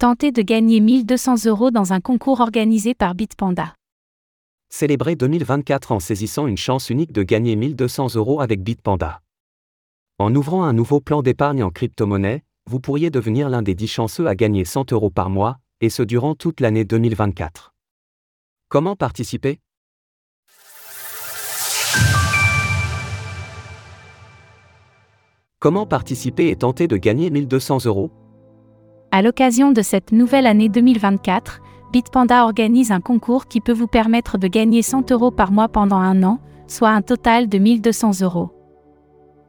Tentez de gagner 1200 euros dans un concours organisé par Bitpanda. Célébrez 2024 en saisissant une chance unique de gagner 1200 euros avec Bitpanda. En ouvrant un nouveau plan d'épargne en crypto-monnaie, vous pourriez devenir l'un des 10 chanceux à gagner 100 euros par mois, et ce durant toute l'année 2024. Comment participer? Comment participer et tenter de gagner 1200 euros? À l'occasion de cette nouvelle année 2024, Bitpanda organise un concours qui peut vous permettre de gagner 100 euros par mois pendant un an, soit un total de 1200 euros.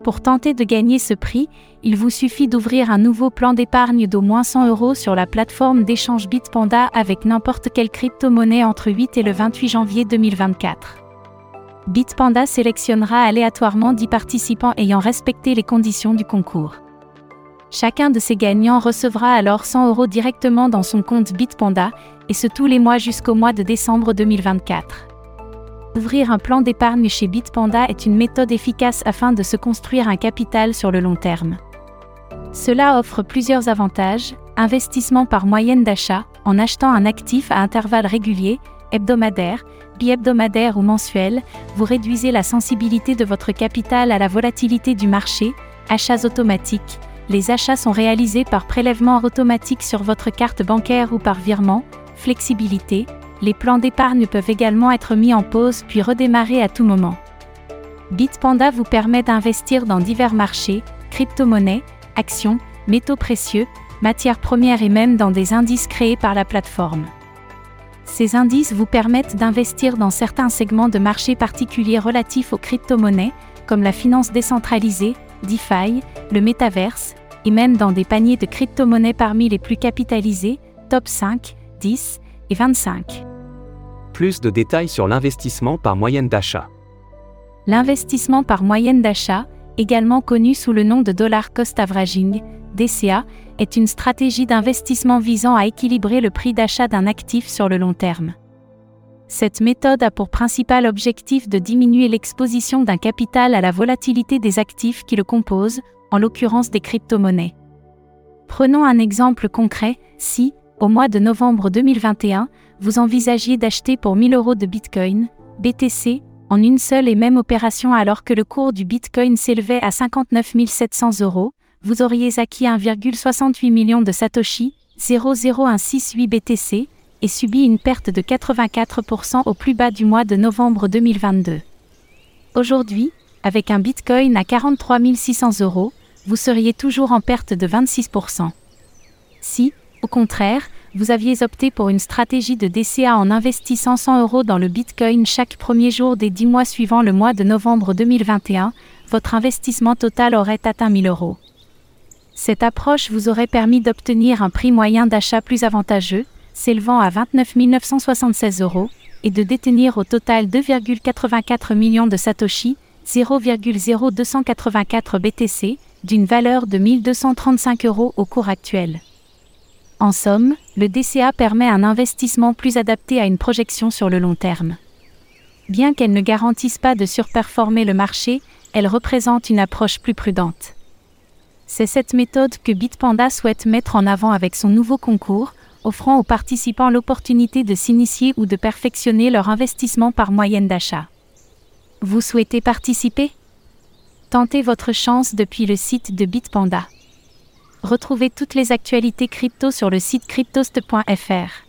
Pour tenter de gagner ce prix, il vous suffit d'ouvrir un nouveau plan d'épargne d'au moins 100 euros sur la plateforme d'échange Bitpanda avec n'importe quelle crypto-monnaie entre 8 et le 28 janvier 2024. Bitpanda sélectionnera aléatoirement 10 participants ayant respecté les conditions du concours. Chacun de ces gagnants recevra alors 100 euros directement dans son compte Bitpanda, et ce tous les mois jusqu'au mois de décembre 2024. Ouvrir un plan d'épargne chez Bitpanda est une méthode efficace afin de se construire un capital sur le long terme. Cela offre plusieurs avantages, investissement par moyenne d'achat, en achetant un actif à intervalles réguliers, hebdomadaires, bi-hebdomadaires ou mensuels, vous réduisez la sensibilité de votre capital à la volatilité du marché, achats automatiques, les achats sont réalisés par prélèvement automatique sur votre carte bancaire ou par virement, flexibilité, les plans d'épargne peuvent également être mis en pause puis redémarrer à tout moment. Bitpanda vous permet d'investir dans divers marchés, crypto-monnaies, actions, métaux précieux, matières premières et même dans des indices créés par la plateforme. Ces indices vous permettent d'investir dans certains segments de marché particuliers relatifs aux crypto-monnaies, comme la finance décentralisée, DeFi, le métaverse, et même dans des paniers de crypto-monnaies parmi les plus capitalisés, top 5, 10 et 25. Plus de détails sur l'investissement par moyenne d'achat. L'investissement par moyenne d'achat, également connu sous le nom de dollar cost averaging, DCA, est une stratégie d'investissement visant à équilibrer le prix d'achat d'un actif sur le long terme. Cette méthode a pour principal objectif de diminuer l'exposition d'un capital à la volatilité des actifs qui le composent, en l'occurrence des crypto-monnaies. Prenons un exemple concret, si, au mois de novembre 2021, vous envisagiez d'acheter pour 1000 euros de Bitcoin, BTC, en une seule et même opération alors que le cours du Bitcoin s'élevait à 59 700 euros, vous auriez acquis 1,68 million de Satoshi, 00168 BTC, et subi une perte de 84% au plus bas du mois de novembre 2022. Aujourd'hui, avec un Bitcoin à 43 600 euros, vous seriez toujours en perte de 26%. Si, au contraire, vous aviez opté pour une stratégie de DCA en investissant 100 euros dans le Bitcoin chaque premier jour des 10 mois suivant le mois de novembre 2021, votre investissement total aurait atteint 1000 euros. Cette approche vous aurait permis d'obtenir un prix moyen d'achat plus avantageux, s'élevant à 29 976 euros, et de détenir au total 2,84 millions de Satoshi, 0,0284 BTC, d'une valeur de 1235 euros au cours actuel. En somme, le DCA permet un investissement plus adapté à une projection sur le long terme. Bien qu'elle ne garantisse pas de surperformer le marché, elle représente une approche plus prudente. C'est cette méthode que Bitpanda souhaite mettre en avant avec son nouveau concours, offrant aux participants l'opportunité de s'initier ou de perfectionner leur investissement par moyenne d'achat. Vous souhaitez participer? Tentez votre chance depuis le site de Bitpanda. Retrouvez toutes les actualités crypto sur le site cryptost.fr.